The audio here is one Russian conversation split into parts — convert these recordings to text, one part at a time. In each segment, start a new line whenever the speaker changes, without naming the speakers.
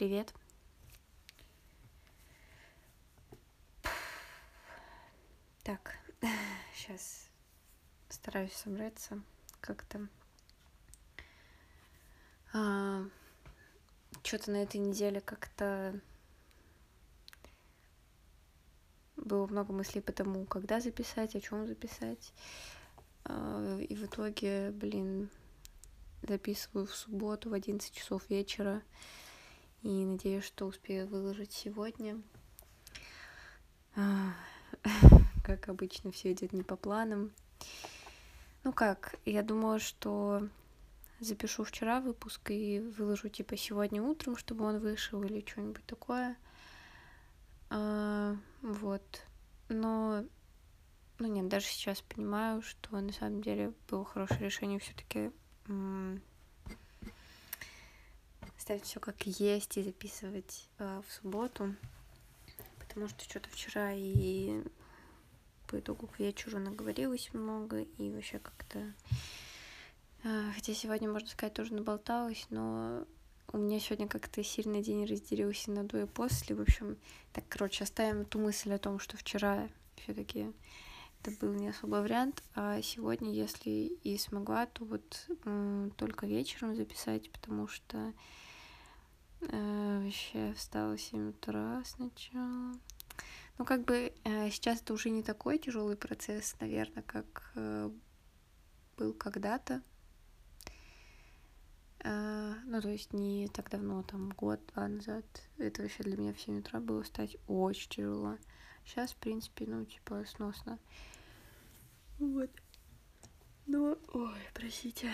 привет. Так, сейчас стараюсь собраться как-то. А, Что-то на этой неделе как-то было много мыслей по тому, когда записать, о чем записать. А, и в итоге, блин, записываю в субботу в 11 часов вечера. И надеюсь, что успею выложить сегодня. А, как обычно, все идет не по планам. Ну как, я думала, что запишу вчера выпуск и выложу типа сегодня утром, чтобы он вышел или что-нибудь такое. А, вот. Но, ну нет, даже сейчас понимаю, что на самом деле было хорошее решение все-таки ставить все как есть и записывать э, в субботу, потому что что-то вчера и по итогу к вечеру наговорилось много и вообще как-то э, хотя сегодня можно сказать тоже наболталась но у меня сегодня как-то сильно день разделился на до и после. В общем так короче оставим ту мысль о том что вчера все-таки это был не особо вариант, а сегодня, если и смогла, то вот э, только вечером записать, потому что вообще встала в 7 утра сначала. Ну, как бы э, сейчас это уже не такой тяжелый процесс, наверное, как э, был когда-то. Ну, то есть не так давно, там, год-два назад. Это вообще для меня в 7 утра было встать очень тяжело. Сейчас, в принципе, ну, типа, сносно. Вот. Ну, ой, простите.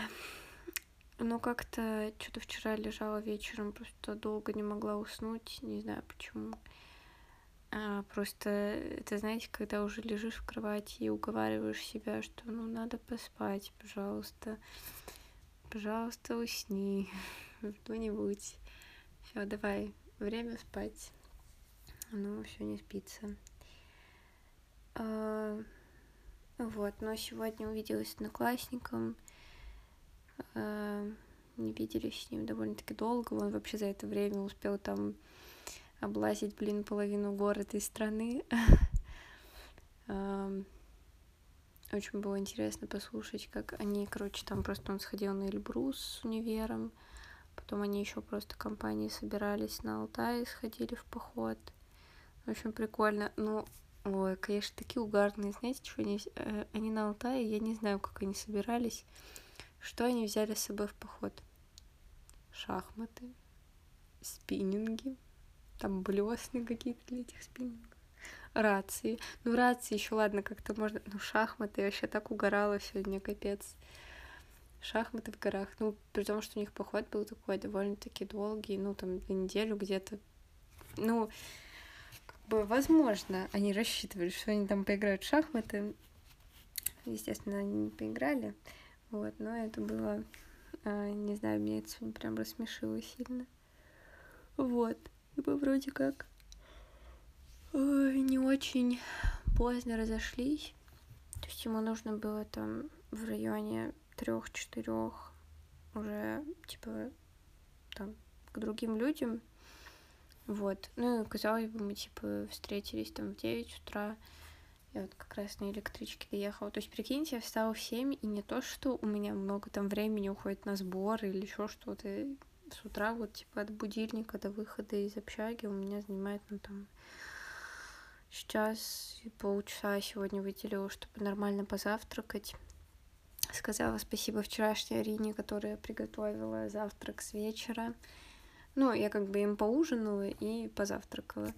Ну, как-то что-то вчера лежала вечером, просто долго не могла уснуть, не знаю почему. А, просто, это знаете, когда уже лежишь в кровати и уговариваешь себя, что ну надо поспать, пожалуйста. Пожалуйста, усни. Кто-нибудь. Все, давай, время спать. Ну, все не спится. А, вот, но сегодня увиделась с одноклассником. Э, не виделись с ним довольно-таки долго. Он вообще за это время успел там облазить, блин, половину города и страны. Эм, очень было интересно послушать, как они, короче, там просто он сходил на Эльбрус с универом, потом они еще просто компании собирались на Алтай, сходили в поход. Общем, прикольно. Ну, Ой, конечно, такие угарные. Знаете, что они, э, они на Алтае, я не знаю, как они собирались. Что они взяли с собой в поход? Шахматы, спиннинги, там блесны какие-то для этих спиннингов, рации. Ну, рации еще ладно, как-то можно... Ну, шахматы, я вообще так угорала сегодня, капец. Шахматы в горах. Ну, при том, что у них поход был такой довольно-таки долгий, ну, там, на неделю где-то. Ну, бы, возможно, они рассчитывали, что они там поиграют в шахматы. Естественно, они не поиграли. Вот, но это было, а, не знаю, меня это сегодня прям рассмешило сильно. Вот. И мы вроде как не очень поздно разошлись. То есть ему нужно было там в районе трех-четырех уже, типа, там, к другим людям вот. Ну, казалось бы, мы, типа, встретились там в 9 утра. Я вот как раз на электричке доехала. То есть, прикиньте, я встала в 7, и не то, что у меня много там времени уходит на сбор или еще что-то. С утра вот, типа, от будильника до выхода из общаги у меня занимает, ну, там, сейчас и полчаса сегодня выделила, чтобы нормально позавтракать. Сказала спасибо вчерашней Арине, которая приготовила завтрак с вечера. Ну, я как бы им поужинала и позавтракала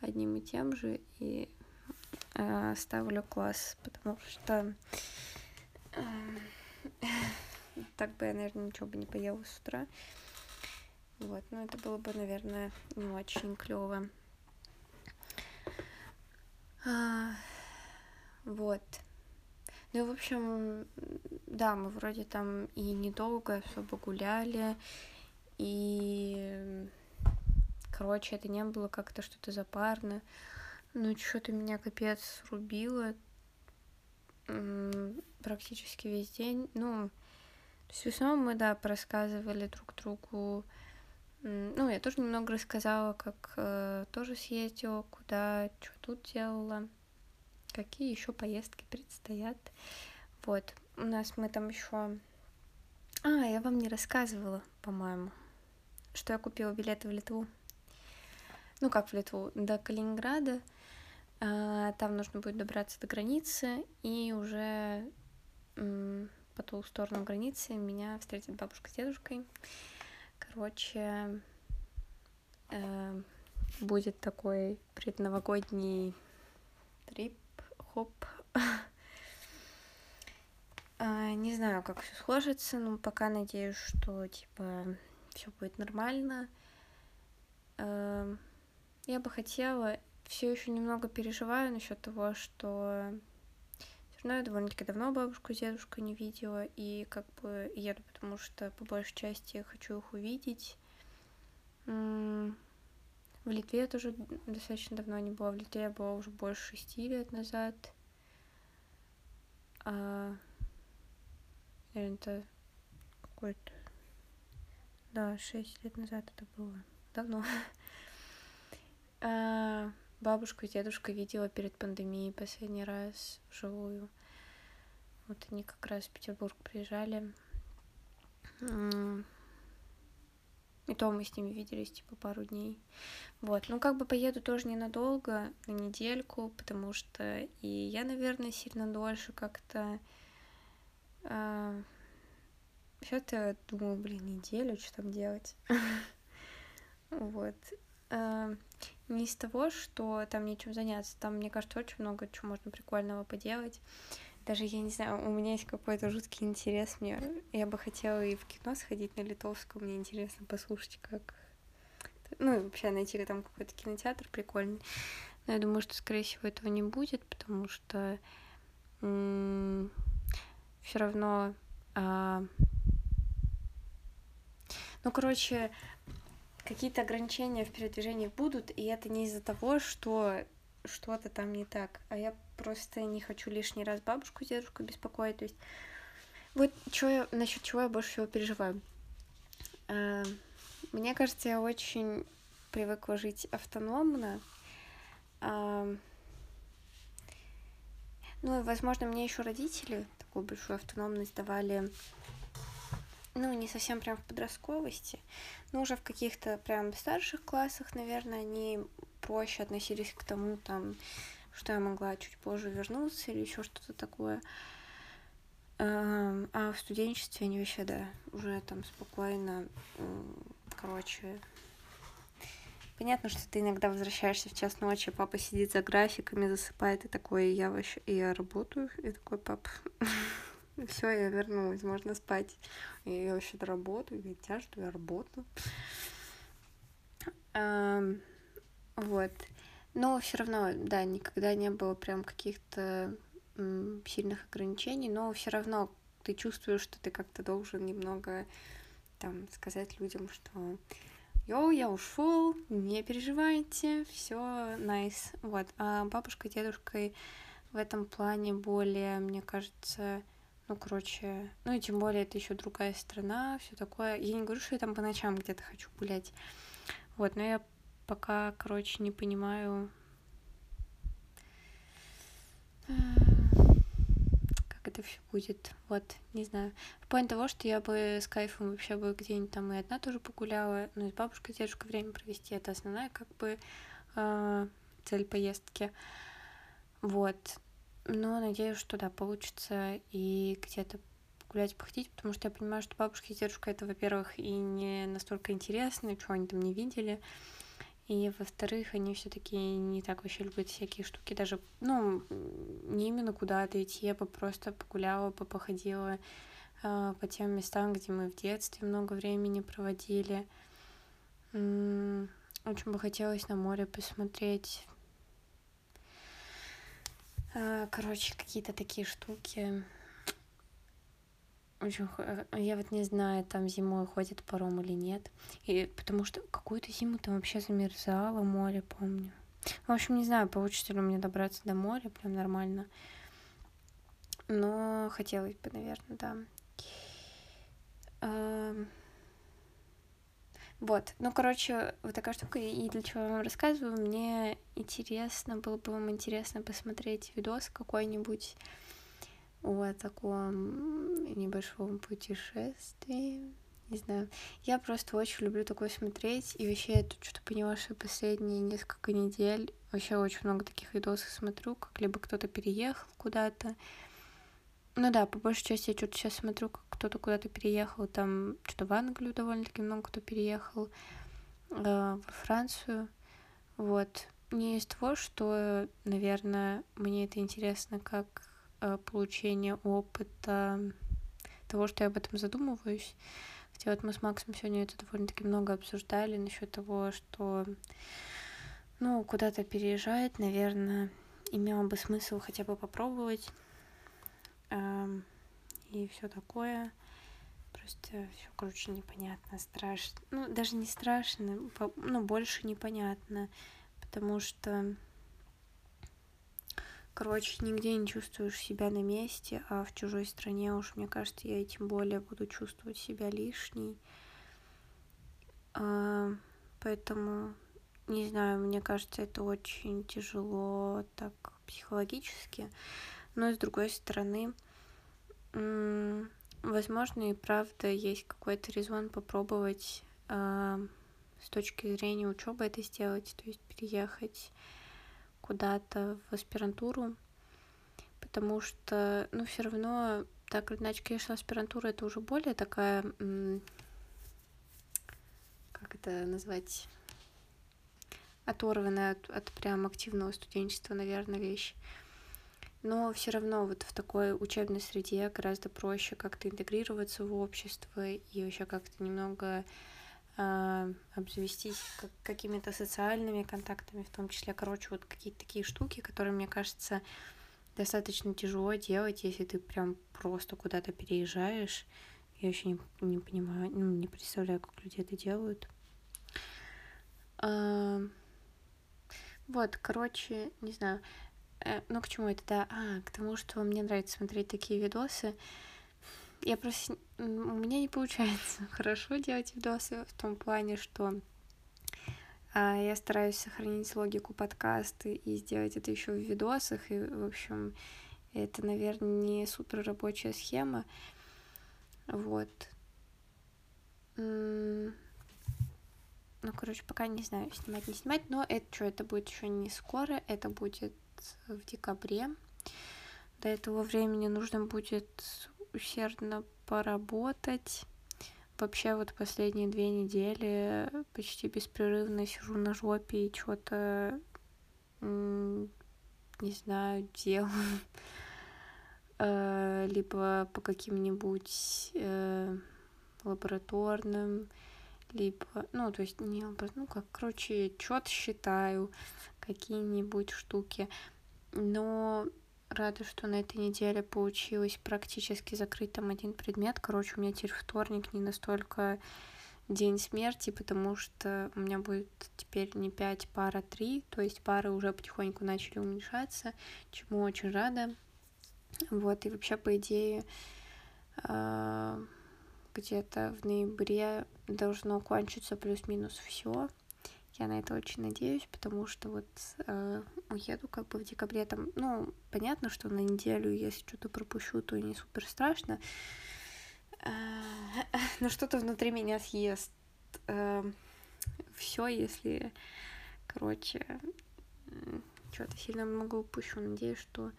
одним и тем же, и ставлю класс, потому что э, так бы я, наверное, ничего бы не поела с утра. Вот, но это было бы, наверное, не очень клево. А, вот. Ну, в общем, да, мы вроде там и недолго особо гуляли, и, короче, это не было как-то что-то запарно. Ну, что-то меня капец рубило практически весь день. Ну, то есть в основном мы, да, рассказывали друг другу Ну, я тоже немного рассказала, как э, тоже съездила, куда, что тут делала, какие еще поездки предстоят. Вот, у нас мы там еще... А, я вам не рассказывала, по-моему, что я купила билеты в Литву. Ну, как в Литву, до Калининграда. А, там нужно будет добраться до границы, и уже по ту сторону границы меня встретит бабушка с дедушкой. Короче, э, будет такой предновогодний трип, хоп. а, не знаю, как все сложится, но пока надеюсь, что типа все будет нормально. Э, я бы хотела, все еще немного переживаю насчет того, что но я довольно-таки давно бабушку с дедушкой не видела, и как бы еду, потому что по большей части хочу их увидеть. В Литве я тоже достаточно давно не была. В Литве я была уже больше шести лет назад. А... Это какой-то... Да, шесть лет назад это было. Давно. Бабушку и дедушку видела перед пандемией последний раз вживую. Вот они как раз в Петербург приезжали. И то мы с ними виделись, типа, пару дней. Вот, ну, как бы поеду тоже ненадолго, на недельку, потому что и я, наверное, сильно дольше как-то... А... Сейчас я думаю, блин, неделю, что там делать. Вот. А, не из того, что там нечем заняться. Там, мне кажется, очень много чего можно прикольного поделать. Даже, я не знаю, у меня есть какой-то жуткий интерес. Мне, я бы хотела и в кино сходить на Литовском. Мне интересно послушать, как... Ну, вообще найти там какой-то кинотеатр прикольный. Но я думаю, что, скорее всего, этого не будет, потому что все равно... А... Ну, короче, какие-то ограничения в передвижении будут, и это не из-за того, что что-то там не так, а я просто не хочу лишний раз бабушку, дедушку беспокоить, то есть вот что я, насчет чего я больше всего переживаю. А, мне кажется, я очень привыкла жить автономно. А, ну и, возможно, мне еще родители такую большую автономность давали ну, не совсем прям в подростковости, но уже в каких-то прям старших классах, наверное, они проще относились к тому, там, что я могла чуть позже вернуться или еще что-то такое. А в студенчестве они вообще, да, уже там спокойно, короче, Понятно, что ты иногда возвращаешься в час ночи, папа сидит за графиками, засыпает, и такой, я вообще, и я работаю, и такой, пап, все, я вернулась, можно спать. И я вообще-то работаю, я что я работаю. Вот. Но все равно, да, никогда не было прям каких-то сильных ограничений, но все равно ты чувствуешь, что ты как-то должен немного там сказать людям, что Йоу, я ушел, не переживайте, все nice. Вот. А бабушка дедушкой в этом плане более, мне кажется, ну, короче, ну и тем более это еще другая страна, все такое. Я не говорю, что я там по ночам где-то хочу гулять. Вот, но я пока, короче, не понимаю, как это все будет. Вот, не знаю. В плане того, что я бы с кайфом вообще бы где-нибудь там и одна тоже погуляла, ну и с бабушкой, дедушкой время провести, это основная как бы э, цель поездки. Вот. Но надеюсь, что да, получится и где-то гулять, походить, потому что я понимаю, что бабушка и дедушка это, во-первых, и не настолько интересно, чего они там не видели, и, во-вторых, они все таки не так вообще любят всякие штуки, даже, ну, не именно куда-то идти, я бы просто погуляла, бы походила э, по тем местам, где мы в детстве много времени проводили. Очень бы хотелось на море посмотреть, короче, какие-то такие штуки. Очень... Э, я вот не знаю, там зимой ходит паром или нет. И потому что какую-то зиму там вообще замерзало море, помню. В общем, не знаю, получится ли мне добраться до моря прям нормально. Но хотелось бы, наверное, да. Вот, ну, короче, вот такая штука, и для чего я вам рассказываю, мне интересно, было бы вам интересно посмотреть видос какой-нибудь о таком небольшом путешествии, не знаю. Я просто очень люблю такое смотреть, и вообще я тут что-то поняла, что последние несколько недель вообще очень много таких видосов смотрю, как либо кто-то переехал куда-то, ну да, по большей части я что-то сейчас смотрю, как кто-то куда-то переехал, там что-то в Англию довольно-таки много кто переехал, э, во Францию, вот. Не из того, что, наверное, мне это интересно как э, получение опыта того, что я об этом задумываюсь. Хотя вот мы с Максом сегодня это довольно-таки много обсуждали насчет того, что, ну, куда-то переезжать, наверное, имело бы смысл хотя бы попробовать и все такое. Просто все, короче, непонятно, страшно. Ну, даже не страшно, ну, больше непонятно, потому что, короче, нигде не чувствуешь себя на месте, а в чужой стране уж, мне кажется, я и тем более буду чувствовать себя лишней. А, поэтому, не знаю, мне кажется, это очень тяжело так психологически. Но с другой стороны, возможно, и правда есть какой-то резон попробовать э, с точки зрения учебы это сделать, то есть переехать куда-то в аспирантуру, потому что, ну, все равно, так или иначе, конечно, аспирантура это уже более такая, как это назвать, оторванная от, от прям активного студенчества, наверное, вещь но все равно вот в такой учебной среде гораздо проще как-то интегрироваться в общество и вообще как-то немного э, обзавестись как, какими-то социальными контактами, в том числе, короче, вот какие-то такие штуки, которые, мне кажется, достаточно тяжело делать, если ты прям просто куда-то переезжаешь. Я вообще не, не понимаю, ну, не представляю, как люди это делают. А, вот, короче, не знаю. Э, ну, к чему это, да? А, к тому, что мне нравится смотреть такие видосы. Я просто... У меня не получается хорошо делать видосы в том плане, что а, я стараюсь сохранить логику подкаста и сделать это еще в видосах. И, в общем, это, наверное, не супер рабочая схема. Вот. Ну, короче, пока не знаю, снимать, не снимать, но это что, это будет еще не скоро, это будет в декабре. До этого времени нужно будет усердно поработать. Вообще вот последние две недели почти беспрерывно сижу на жопе и что-то, не знаю, делаю. Э, либо по каким-нибудь э, лабораторным, либо, ну, то есть не ну, как, короче, что-то считаю, какие-нибудь штуки но рада, что на этой неделе получилось практически закрыть там один предмет. Короче, у меня теперь вторник не настолько день смерти, потому что у меня будет теперь не 5 пара 3, то есть пары уже потихоньку начали уменьшаться, чему очень рада. Вот, и вообще, по идее, а, где-то в ноябре должно кончиться плюс-минус все. Я на это очень надеюсь, потому что вот э, уеду как бы в декабре там, ну, понятно, что на неделю, если что-то пропущу, то не супер страшно. Э, но что-то внутри меня съест э, все, если, короче, что-то сильно много упущу. Надеюсь, что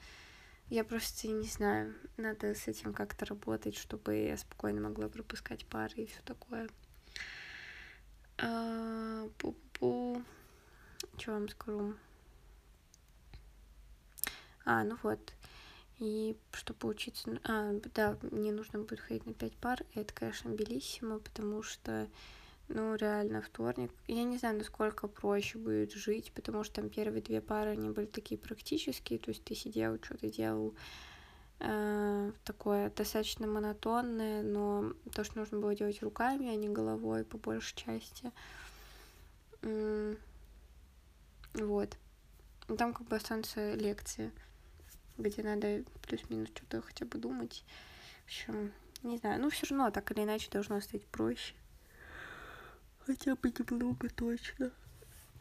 я просто не знаю, надо с этим как-то работать, чтобы я спокойно могла пропускать пары и все такое. А, пу Что вам скажу? А, ну вот. И чтобы учиться... А, да, мне нужно будет ходить на 5 пар. И это, конечно, белиссимо, потому что, ну, реально, вторник... Я не знаю, насколько проще будет жить, потому что там первые две пары, они были такие практические, то есть ты сидел, что-то делал, э, такое достаточно монотонное, но то, что нужно было делать руками, а не головой по большей части. Вот. Там как бы останутся лекции, где надо плюс-минус что-то хотя бы думать. В общем, не знаю. Ну, все равно так или иначе должно стать проще. Хотя бы немного точно.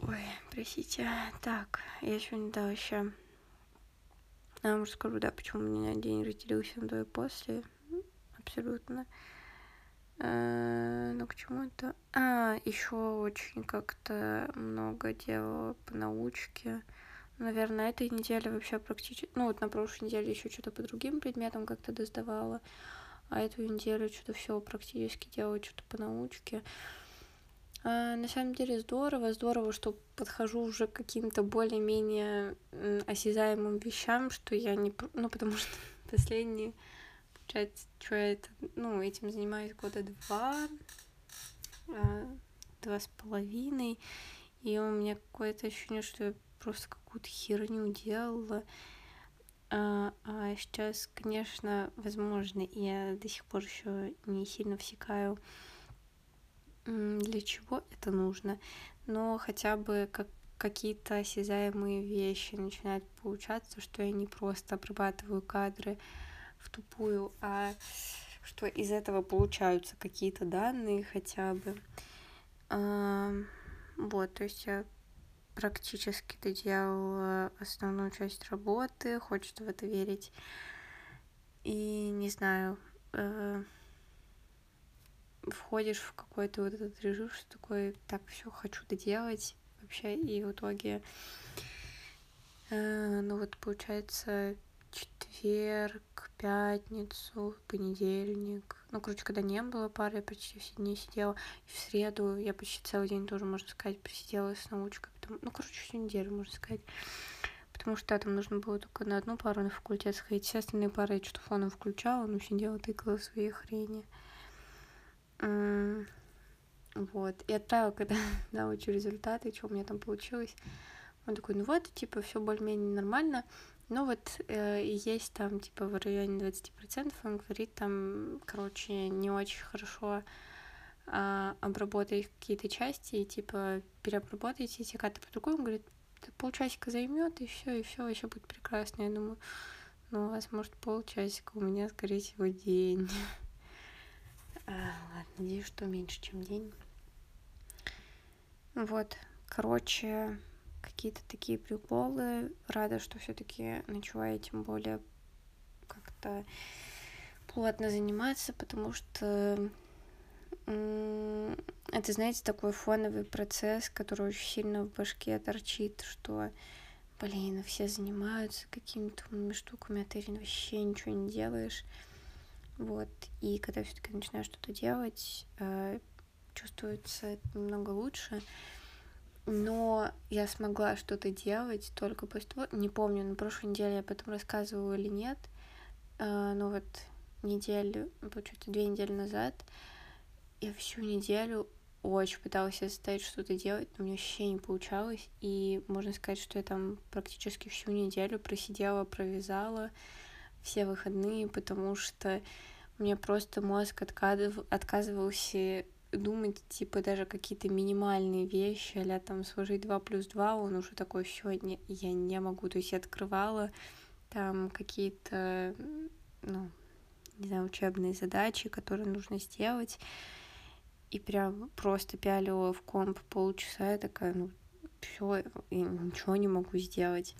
Ой, простите. Так, я сегодня, да, вообще... Я вам расскажу, да, почему у меня день разделился на до и после. Абсолютно. Ну, к чему это? А, еще очень как-то много делала по научке. Наверное, этой неделе вообще практически... Ну, вот на прошлой неделе еще что-то по другим предметам как-то доздавала. А эту неделю что-то все практически делаю, что-то по научке. А, на самом деле здорово, здорово, что подхожу уже к каким-то более-менее осязаемым вещам, что я не... Ну, потому что последние что это, ну, этим занимаюсь года два, а, два с половиной, и у меня какое-то ощущение, что я просто какую-то херню делала. А, а сейчас, конечно, возможно, я до сих пор еще не сильно всекаю, для чего это нужно, но хотя бы как какие-то осязаемые вещи начинают получаться, что я не просто обрабатываю кадры, в тупую, а что из этого получаются какие-то данные хотя бы. А, вот, то есть я практически доделала основную часть работы, хочется в это верить. И не знаю, э, входишь в какой-то вот этот режим, что такое, так, все хочу доделать вообще, и в итоге, э, ну вот получается, четверг, пятницу, понедельник. Ну, короче, когда не было пары, я почти все дни сидела. И в среду я почти целый день тоже, можно сказать, просидела с научкой. Потом, ну, короче, всю неделю, можно сказать. Потому что да, там нужно было только на одну пару на факультет сходить. Все остальные пары я что-то фоном включала, но сидела, тыкала свои хрени. Вот. И отправила, когда научу результаты, что у меня там получилось. Он такой, ну вот, типа, все более-менее нормально. Ну вот э, есть там типа в районе 20%, он говорит там, короче, не очень хорошо э, обработать какие-то части и типа переобработайте эти карты по-другому. Говорит, полчасика займет и все, и все вообще будет прекрасно. Я думаю, ну, у вас может полчасика, у меня, скорее всего, день. а, ладно, надеюсь, что меньше, чем день. Вот, короче, какие-то такие приколы. Рада, что все-таки начала я тем более как-то плотно заниматься, потому что это, знаете, такой фоновый процесс, который очень сильно в башке торчит, что, блин, все занимаются какими-то штуками, а ты вообще ничего не делаешь. Вот, и когда все-таки начинаешь что-то делать, э, чувствуется немного лучше но я смогла что-то делать только после того, не помню, на прошлой неделе я об этом рассказывала или нет, а, но вот неделю, получается, две недели назад я всю неделю очень пыталась заставить что-то делать, но у меня вообще не получалось, и можно сказать, что я там практически всю неделю просидела, провязала все выходные, потому что у меня просто мозг отказывался думать, типа, даже какие-то минимальные вещи, а там сложить 2 плюс 2, он уже такой, не, я не могу. То есть я открывала там какие-то, ну, не знаю, учебные задачи, которые нужно сделать, и прям просто пялила в комп полчаса, я такая, ну, все, ничего не могу сделать.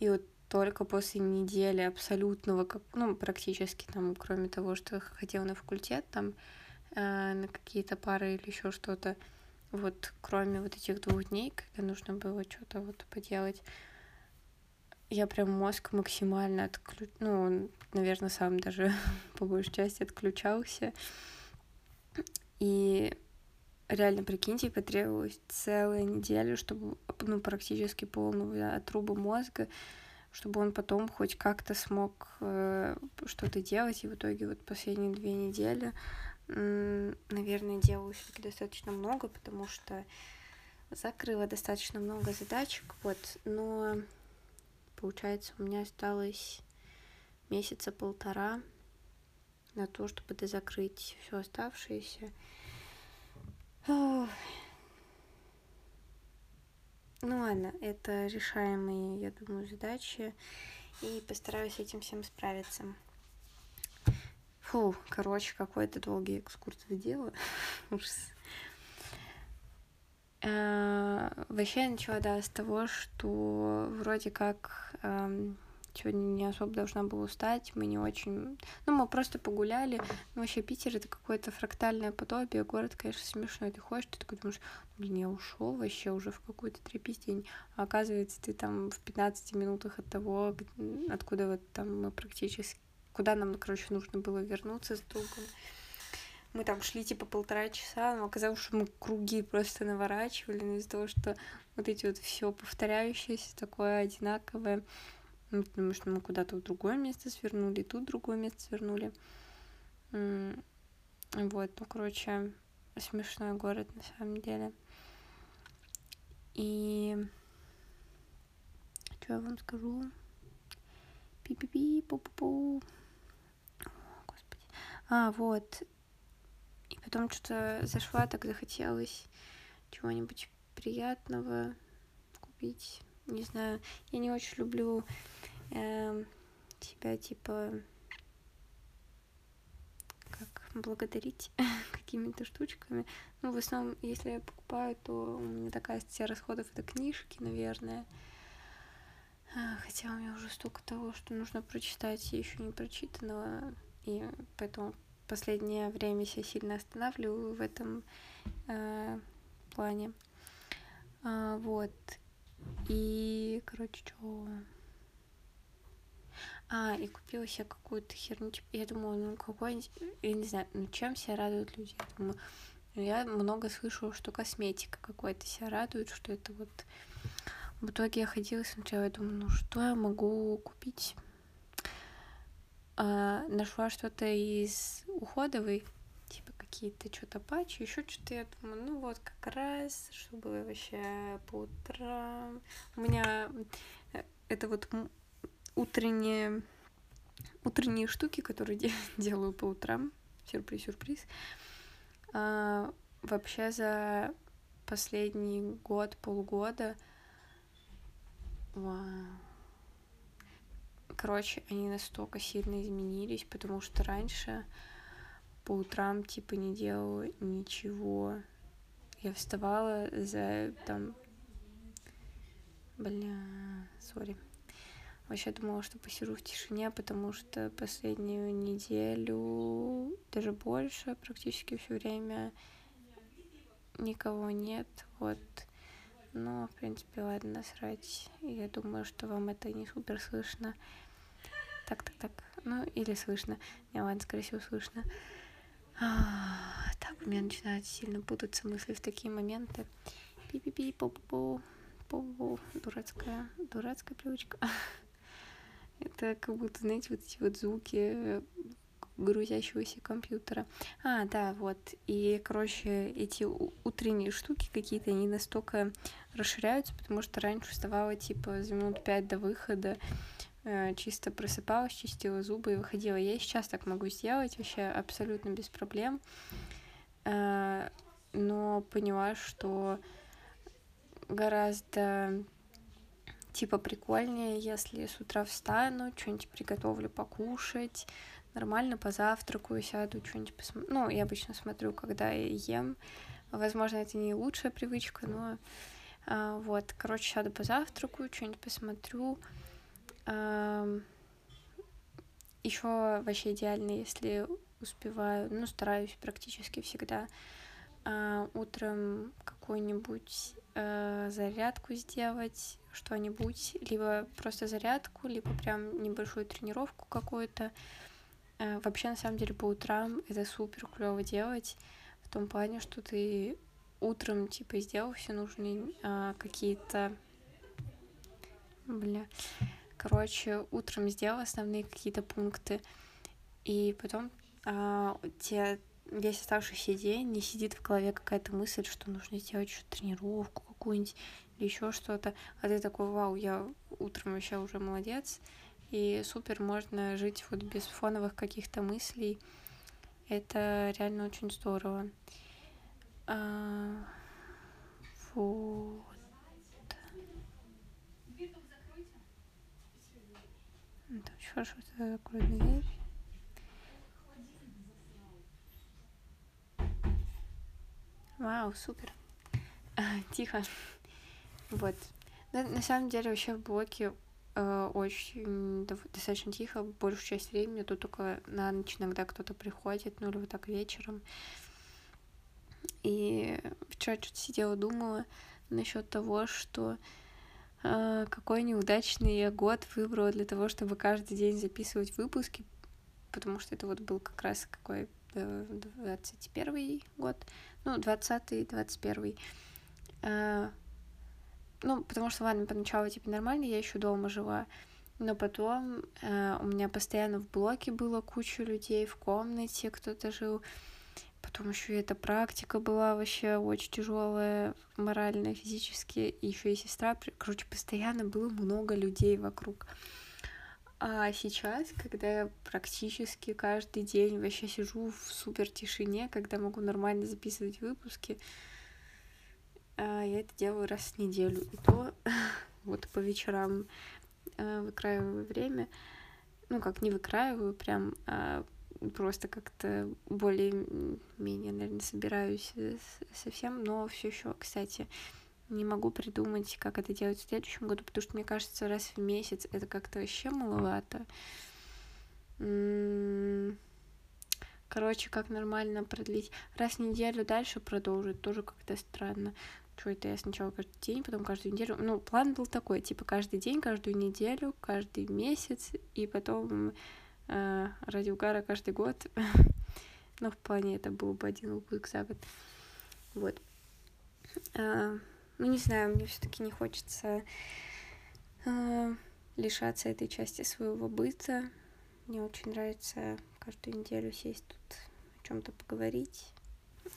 И вот только после недели абсолютного, как, ну, практически там, кроме того, что ходила на факультет, там, на какие-то пары или еще что-то. Вот кроме вот этих двух дней, когда нужно было что-то вот поделать, я прям мозг максимально отключ... Ну, он, наверное, сам даже по большей части отключался. И реально, прикиньте, потребовалась целая неделя, чтобы, ну, практически полного отруба мозга, чтобы он потом хоть как-то смог э, что-то делать. И в итоге вот последние две недели наверное, делаю все-таки достаточно много, потому что закрыла достаточно много задачек, вот, но получается у меня осталось месяца полтора на то, чтобы дозакрыть все оставшееся. Ну ладно, это решаемые, я думаю, задачи, и постараюсь этим всем справиться. Фу, короче, какой-то долгий экскурс в дело. Ужас. Э, вообще я начала, да, с того, что вроде как эм, сегодня не особо должна была устать, мы не очень... Ну, мы просто погуляли. Ну, вообще Питер — это какое-то фрактальное подобие. Город, конечно, смешной. Ты ходишь, ты такой думаешь, блин, я ушел вообще уже в какую-то трепистень. А оказывается, ты там в 15 минутах от того, откуда вот там мы практически... Куда нам, короче, нужно было вернуться с другом. Мы там шли типа полтора часа, но оказалось, что мы круги просто наворачивали ну, из-за того, что вот эти вот все повторяющееся, такое одинаковое. Ну, потому что мы куда-то в другое место свернули, тут другое место свернули. Вот, ну, короче, смешной город на самом деле. И что я вам скажу? Пи-пи-пи, пу-пу-пу. А, вот. И потом что-то зашла, так захотелось чего-нибудь приятного купить. Не знаю, я не очень люблю э, тебя типа как благодарить какими-то штучками. Ну, в основном, если я покупаю, то у меня такая статья расходов это книжки, наверное. А, хотя у меня уже столько того, что нужно прочитать, еще не прочитанного, и поэтому последнее время себя сильно останавливаю в этом э, плане. А, вот. И, короче, что а, и купила себе какую-то херню. Типа, я думала, ну какой-нибудь, я не знаю, ну чем себя радуют люди. Я думаю, ну, я много слышу, что косметика какой-то себя радует, что это вот... В итоге я ходила, смотрела, я думаю, ну что я могу купить? А, нашла что-то из уходовой, типа какие-то что-то патчи, еще что-то, я думаю, ну вот как раз, чтобы вообще по утрам. У меня э, это вот утренние, утренние штуки, которые де- делаю по утрам. Сюрприз-сюрприз. А, вообще за последний год, полгода... Вау. Короче, они настолько сильно изменились, потому что раньше по утрам типа не делала ничего. Я вставала за там... Бля, сори. Вообще думала, что посижу в тишине, потому что последнюю неделю, даже больше, практически все время никого нет. Вот. Но, в принципе, ладно, насрать. Я думаю, что вам это не супер слышно. Так, так, так. Ну, или слышно. Не, ладно, скорее всего, слышно. А, так, у меня начинают сильно путаться мысли в такие моменты. Пи-пи-пи, по-по-по. По-по. Дурацкая, дурацкая привычка. Это как будто, знаете, вот эти вот звуки грузящегося компьютера. А, да, вот. И, короче, эти утренние штуки какие-то, они настолько расширяются, потому что раньше вставала, типа, за минут пять до выхода, чисто просыпалась, чистила зубы и выходила. Я сейчас так могу сделать, вообще абсолютно без проблем. Э, но поняла, что гораздо типа прикольнее, если с утра встану, что-нибудь приготовлю покушать, нормально позавтракаю, сяду, что-нибудь посмотрю. Ну, я обычно смотрю, когда я ем. Возможно, это не лучшая привычка, но а, вот, короче, сяду позавтракаю, что-нибудь посмотрю. Еще вообще идеально, если успеваю, ну, стараюсь практически всегда а, утром какую-нибудь а, зарядку сделать, что-нибудь, либо просто зарядку, либо прям небольшую тренировку какую-то. А, вообще, на самом деле, по утрам это супер клево делать, в том плане, что ты утром, типа, сделал все нужные а, какие-то... Бля. Короче, утром сделал основные какие-то пункты, и потом а, те весь оставшийся день не сидит в голове какая-то мысль, что нужно сделать еще тренировку какую-нибудь или еще что-то. А ты такой, вау, я утром вообще уже молодец. И супер, можно жить вот без фоновых каких-то мыслей. Это реально очень здорово. А, вот. Это очень хорошо, что закрою дверь. Вау, супер. Тихо. Вот. На, на самом деле вообще в блоке э, очень достаточно тихо. Большую часть времени тут только на ночь иногда кто-то приходит, ну или вот так вечером. И вчера что-то сидела, думала насчет того, что какой неудачный год выбрала для того, чтобы каждый день записывать выпуски, потому что это вот был как раз какой 21 э, год, ну, 20-й, 21 э, ну, потому что, ладно, поначалу, типа, нормально, я еще дома жила, но потом э, у меня постоянно в блоке было куча людей, в комнате кто-то жил, Потом еще эта практика была вообще очень тяжелая, морально, физически. И еще и сестра. Короче, постоянно было много людей вокруг. А сейчас, когда я практически каждый день вообще сижу в супер тишине, когда могу нормально записывать выпуски, а, я это делаю раз в неделю. И то вот по вечерам а, выкраиваю время. Ну, как не выкраиваю, прям а просто как-то более-менее, наверное, собираюсь э, совсем, но все еще, кстати, не могу придумать, как это делать в следующем году, потому что мне кажется, раз в месяц это как-то вообще маловато. Короче, как нормально продлить. Раз в неделю дальше продолжить, тоже как-то странно. Что это я сначала каждый день, потом каждую неделю. Ну, план был такой, типа каждый день, каждую неделю, каждый месяц, и потом ради угара каждый год. Но в плане это был бы один выпуск за год. Вот. Э, ну, не знаю, мне все-таки не хочется э, лишаться этой части своего быта. Мне очень нравится каждую неделю сесть тут о чем-то поговорить.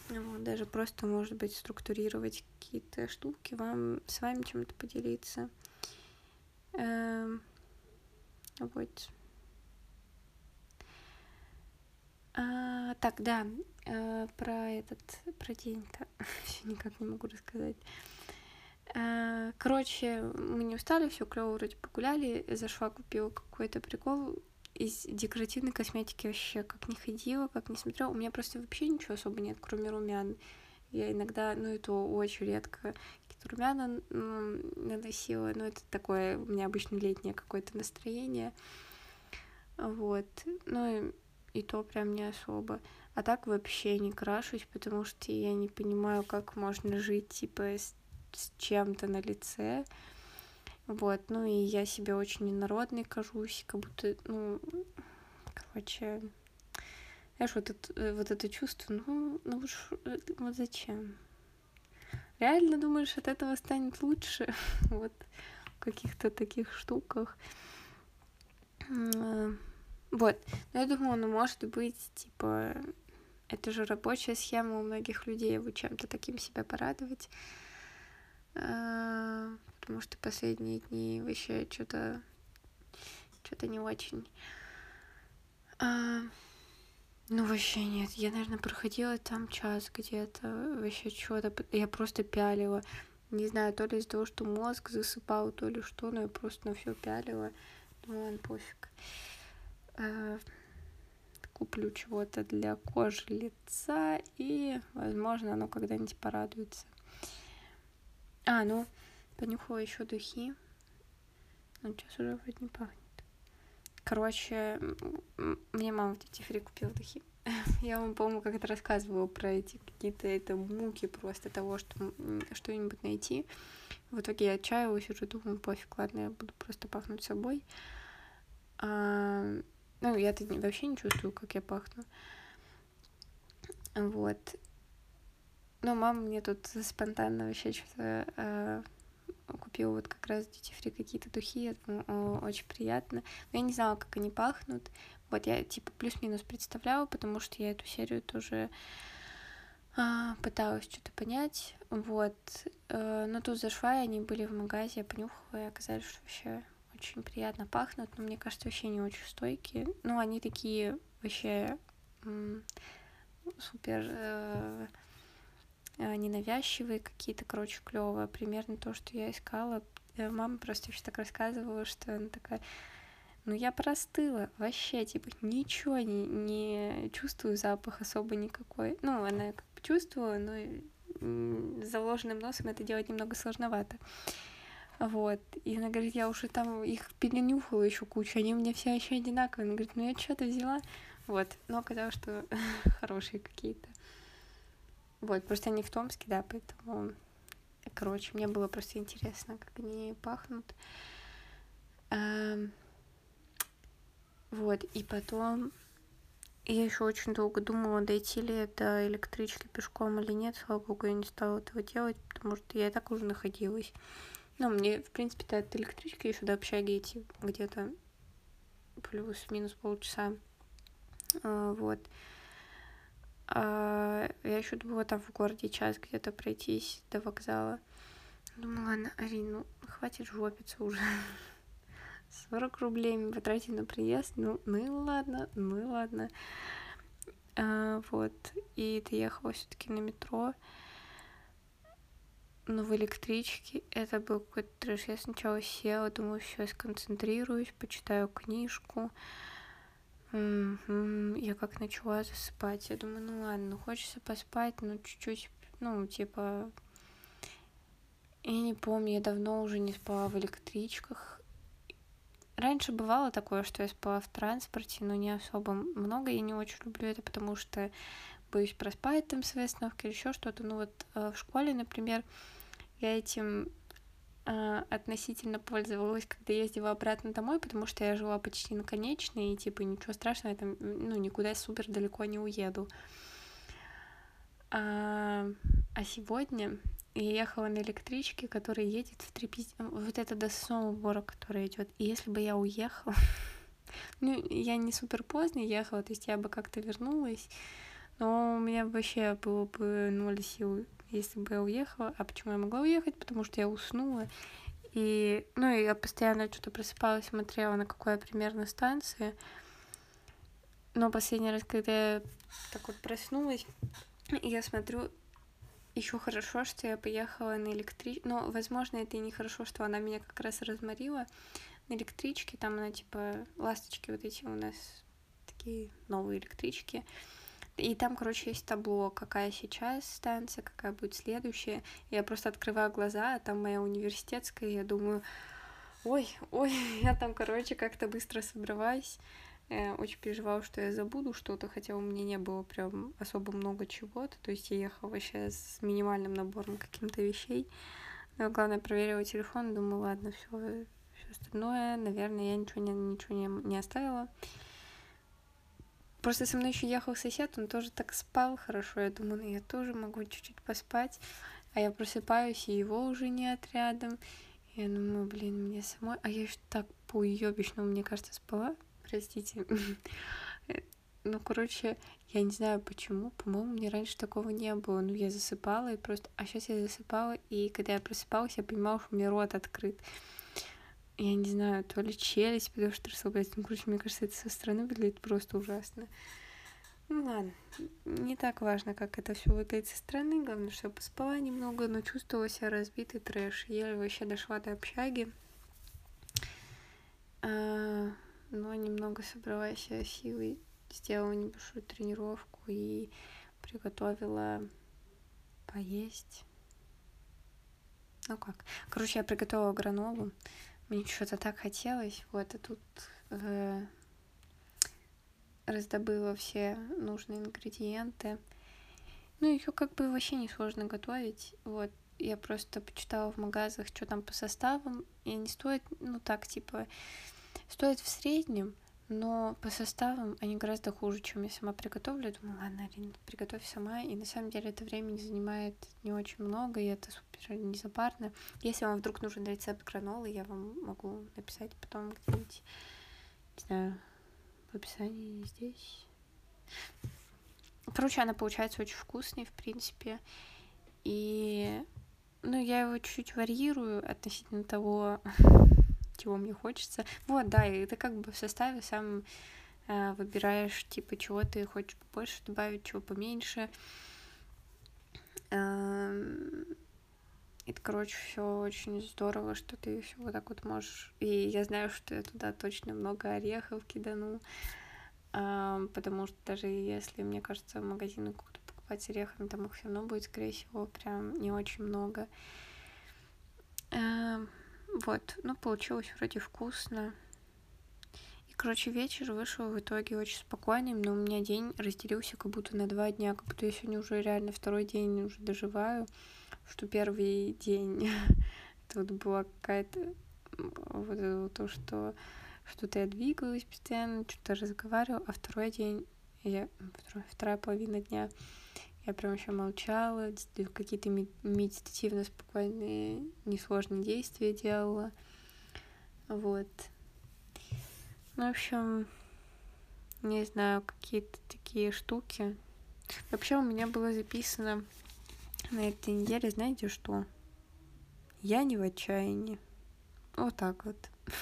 Вот, даже просто, может быть, структурировать какие-то штуки, вам с вами чем-то поделиться. Эм, вот. А, так, да, а, про этот, про день-то все никак не могу рассказать. А, короче, мы не устали, все клево вроде погуляли, зашла, купила какой-то прикол из декоративной косметики вообще как не ходила, как не смотрела. У меня просто вообще ничего особо нет, кроме румян. Я иногда, ну это очень редко, какие-то румяна ну, наносила, но это такое у меня обычно летнее какое-то настроение. Вот. Ну и и то прям не особо. А так вообще не крашусь, потому что я не понимаю, как можно жить, типа, с, с чем-то на лице. Вот, ну и я себе очень инородной кажусь, как будто, ну, короче, знаешь, вот это, вот это чувство, ну, ну уж, вот зачем? Реально думаешь, от этого станет лучше? вот в каких-то таких штуках. Вот. Но я думаю, ну, может быть, типа, это же рабочая схема у многих людей, вот чем-то таким себя порадовать. А, потому что последние дни вообще что-то что-то не очень. А, ну, вообще нет. Я, наверное, проходила там час где-то. Вообще что-то. Я просто пялила. Не знаю, то ли из-за того, что мозг засыпал, то ли что, но я просто на все пялила. Думаю, ладно, пофиг. Э, куплю чего-то для кожи лица, и, возможно, оно когда-нибудь порадуется. А, ну, понюхала еще духи. Ну, сейчас уже вроде не пахнет. Короче, мне мама в Duty купила духи. Я вам, по-моему, как-то рассказывала про эти какие-то это муки просто того, что что-нибудь найти. В итоге я отчаялась, уже думаю, пофиг, ладно, я буду просто пахнуть собой. А, ну, я-то вообще не чувствую, как я пахну. Вот. Но мама мне тут спонтанно вообще что-то э, купила вот как раз free какие-то духи, это очень приятно. Но я не знала, как они пахнут. Вот я типа плюс-минус представляла, потому что я эту серию тоже э, пыталась что-то понять. Вот. Э, но тут зашла, и они были в магазе, я понюхала, и оказалось, что вообще очень приятно пахнут, но мне кажется, вообще не очень стойкие. Ну, они такие вообще супер э, э, ненавязчивые какие-то, короче, клевые. Примерно то, что я искала. Э, мама просто вообще так рассказывала, что она такая, ну я простыла, вообще, типа, ничего не, не чувствую запах особо никакой. Ну, она как бы чувствовала, но заложенным носом это делать немного сложновато. Вот. И она говорит, я уже там их перенюхала еще кучу, они у меня все еще одинаковые. Она говорит, ну я что-то взяла. Вот. Но оказалось, что хорошие какие-то. Вот, просто они в Томске, да, поэтому... Короче, мне было просто интересно, как они пахнут. Вот, и потом я еще очень долго думала, дойти ли до электрички пешком или нет. Слава богу, я не стала этого делать, потому что я и так уже находилась. Ну, мне, в принципе, от электрички еще до общаги идти где-то плюс-минус полчаса. А, вот. А, я еще думала там в городе час где-то пройтись до вокзала. Думаю, ладно, Арин, ну хватит жопиться уже. 40 рублей потратить на приезд. Ну, ну и ладно, ну и ладно. А, вот. И доехала все-таки на метро но в электричке это был какой-то трэш. Я сначала села, думаю, сейчас сконцентрируюсь, почитаю книжку. Я как начала засыпать. Я думаю, ну ладно, ну хочется поспать, ну чуть-чуть, ну типа... Я не помню, я давно уже не спала в электричках. Раньше бывало такое, что я спала в транспорте, но не особо много. Я не очень люблю это, потому что боюсь проспать там свои остановки или еще что-то. Ну вот э, в школе, например, я этим э, относительно пользовалась, когда ездила обратно домой, потому что я жила почти на конечной, и типа ничего страшного, я там, ну, никуда супер далеко не уеду. А, а сегодня я ехала на электричке, которая едет в три пиз... Вот это до Сомбора, которая идет. И если бы я уехала... ну, я не супер поздно ехала, то есть я бы как-то вернулась, но у меня вообще было бы ноль сил если бы я уехала. А почему я могла уехать? Потому что я уснула. И, ну, и я постоянно что-то просыпалась, смотрела, на какой я примерно станции. Но последний раз, когда я так вот проснулась, я смотрю, еще хорошо, что я поехала на электричке. Ну, возможно, это и не хорошо, что она меня как раз разморила на электричке. Там она, типа, ласточки вот эти у нас такие новые электрички. И там, короче, есть табло, какая сейчас станция, какая будет следующая. Я просто открываю глаза, а там моя университетская, и я думаю, ой, ой, я там, короче, как-то быстро собралась. Я очень переживала, что я забуду что-то, хотя у меня не было прям особо много чего-то. То есть я ехала вообще с минимальным набором каких-то вещей. Но главное, проверила телефон, думаю, ладно, все, все остальное, наверное, я ничего не, ничего не, не оставила. Просто со мной еще ехал сосед, он тоже так спал хорошо. Я думаю, ну я тоже могу чуть-чуть поспать. А я просыпаюсь, и его уже нет рядом. Я думаю, блин, мне самой... А я еще так по-уёбищному, мне кажется, спала. Простите. Ну, короче, я не знаю почему. По-моему, мне раньше такого не было. Ну, я засыпала и просто... А сейчас я засыпала, и когда я просыпалась, я понимала, что у меня рот открыт я не знаю, то ли челюсть, потому что расслабляется. Ну, короче, мне кажется, это со стороны выглядит просто ужасно. Ну ладно, не так важно, как это все выглядит со стороны. Главное, что я поспала немного, но чувствовала себя разбитый трэш. Еле вообще дошла до общаги. А, но немного собрала себя силой, сделала небольшую тренировку и приготовила поесть. Ну как? Короче, я приготовила гранолу мне что-то так хотелось, вот, и тут э, раздобыла все нужные ингредиенты. Ну, ее как бы вообще не сложно готовить, вот. Я просто почитала в магазах, что там по составам, и они стоят, ну так, типа, стоят в среднем но по составам они гораздо хуже, чем я сама приготовлю. Я думаю, ладно, Арина, приготовь сама. И на самом деле это времени занимает не очень много, и это супер незапарно. Если вам вдруг нужен рецепт гранолы, я вам могу написать потом где-нибудь, не знаю, в описании здесь. Короче, она получается очень вкусной, в принципе. И, ну, я его чуть-чуть варьирую относительно того, чего мне хочется. Вот, да, и ты как бы в составе сам э, выбираешь, типа, чего ты хочешь побольше добавить, чего поменьше. Это, короче, все очень здорово, что ты все вот так вот можешь. И я знаю, что я туда точно много орехов кидану. Потому что даже если, мне кажется, в магазины куда покупать орехами, там их все равно будет, скорее всего, прям не очень много. Вот, ну, получилось вроде вкусно. И, короче, вечер вышел в итоге очень спокойным, но у меня день разделился как будто на два дня, как будто я сегодня уже реально второй день уже доживаю, что первый день тут была какая-то вот то, что что-то я двигалась постоянно, что-то разговаривала, а второй день, я, вторая половина дня я прям еще молчала, какие-то медитативно спокойные, несложные действия делала. Вот. Ну, в общем, не знаю, какие-то такие штуки. Вообще у меня было записано на этой неделе, знаете что? Я не в отчаянии. Вот так вот.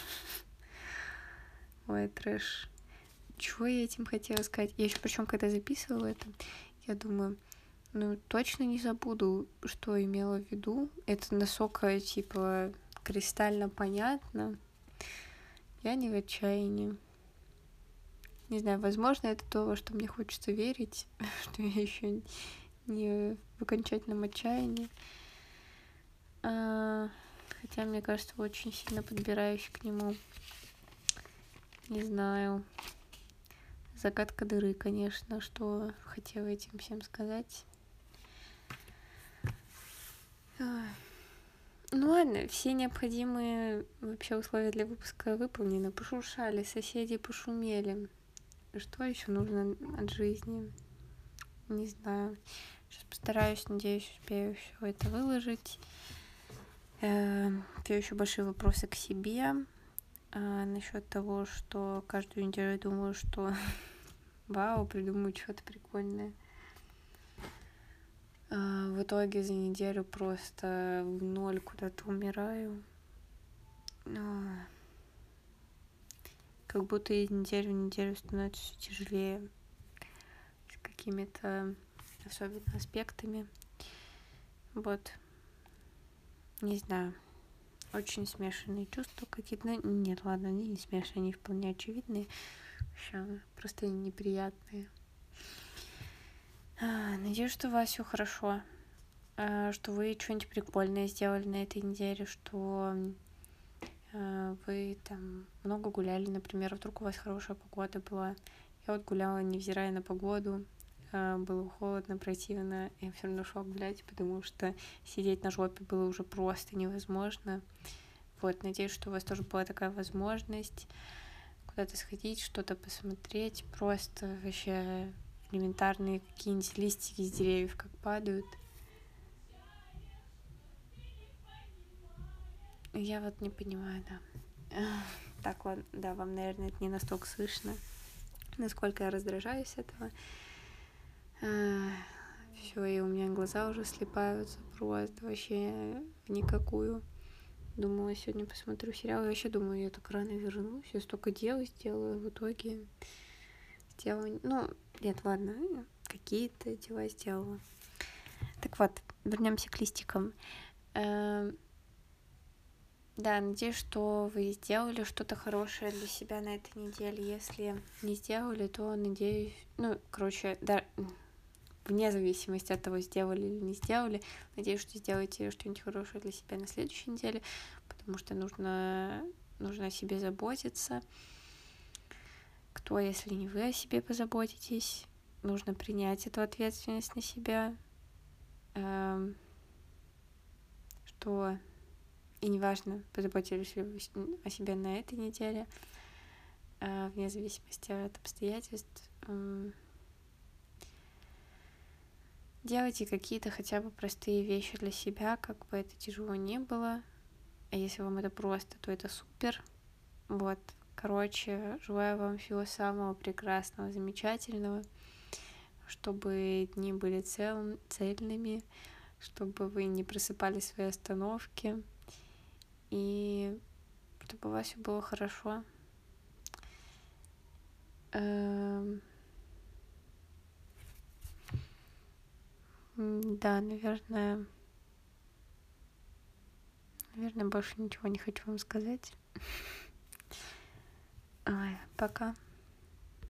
Ой, трэш. Чего я этим хотела сказать? Я еще причем, когда записывала это, я думаю, ну, точно не забуду, что имела в виду. Это настолько, типа, кристально понятно. Я не в отчаянии. Не знаю, возможно, это то, во что мне хочется верить, что я еще не в окончательном отчаянии. А, хотя, мне кажется, очень сильно подбираюсь к нему. Не знаю. Загадка дыры, конечно, что хотела этим всем сказать. Ну ладно, все необходимые вообще условия для выпуска выполнены. Пошуршали, соседи пошумели. Что еще нужно от жизни? Не знаю. Сейчас постараюсь, надеюсь, успею все это выложить. Э, все еще большие вопросы к себе. А, насчет того, что каждую неделю думаю, что вау, придумаю что-то прикольное. А, в итоге за неделю просто в ноль куда-то умираю. А, как будто из недели в неделю становится все тяжелее с какими-то особенно аспектами. Вот. Не знаю. Очень смешанные чувства какие-то. Ну, нет, ладно, они не смешанные, они вполне очевидные. Вообще, просто неприятные. А, надеюсь, что у вас все хорошо, а, что вы что-нибудь прикольное сделали на этой неделе, что а, вы там много гуляли, например, вдруг у вас хорошая погода была. Я вот гуляла, невзирая на погоду, было холодно, противно, я все равно шла гулять, потому что сидеть на жопе было уже просто невозможно. Вот, надеюсь, что у вас тоже была такая возможность куда-то сходить, что-то посмотреть, просто вообще элементарные какие-нибудь листики с деревьев как падают. Я вот не понимаю, да. Так, ладно, да, вам, наверное, это не настолько слышно, насколько я раздражаюсь этого. Все, и у меня глаза уже слепаются просто вообще никакую. Думала, сегодня посмотрю сериал. Я вообще думаю, я так рано вернусь. Я столько дел сделаю в итоге сделала. Ну, нет, ладно, какие-то дела сделала. Так вот, вернемся к листикам. Эм, да, надеюсь, что вы сделали что-то хорошее для себя на этой неделе. Если не сделали, то надеюсь, ну, короче, да, вне зависимости от того, сделали или не сделали, надеюсь, что сделаете что-нибудь хорошее для себя на следующей неделе, потому что нужно, нужно о себе заботиться. Кто, если не вы о себе позаботитесь, нужно принять эту ответственность на себя, эм, что и неважно, позаботились ли вы о себе на этой неделе, э, вне зависимости от обстоятельств, эм, делайте какие-то хотя бы простые вещи для себя, как бы это тяжело не было, а если вам это просто, то это супер, вот, Короче, желаю вам всего самого прекрасного, замечательного, чтобы дни были цел, цельными, чтобы вы не просыпали свои остановки, и чтобы у вас все было хорошо. Эм... Да, наверное, наверное, больше ничего не хочу вам сказать. Ой, пока.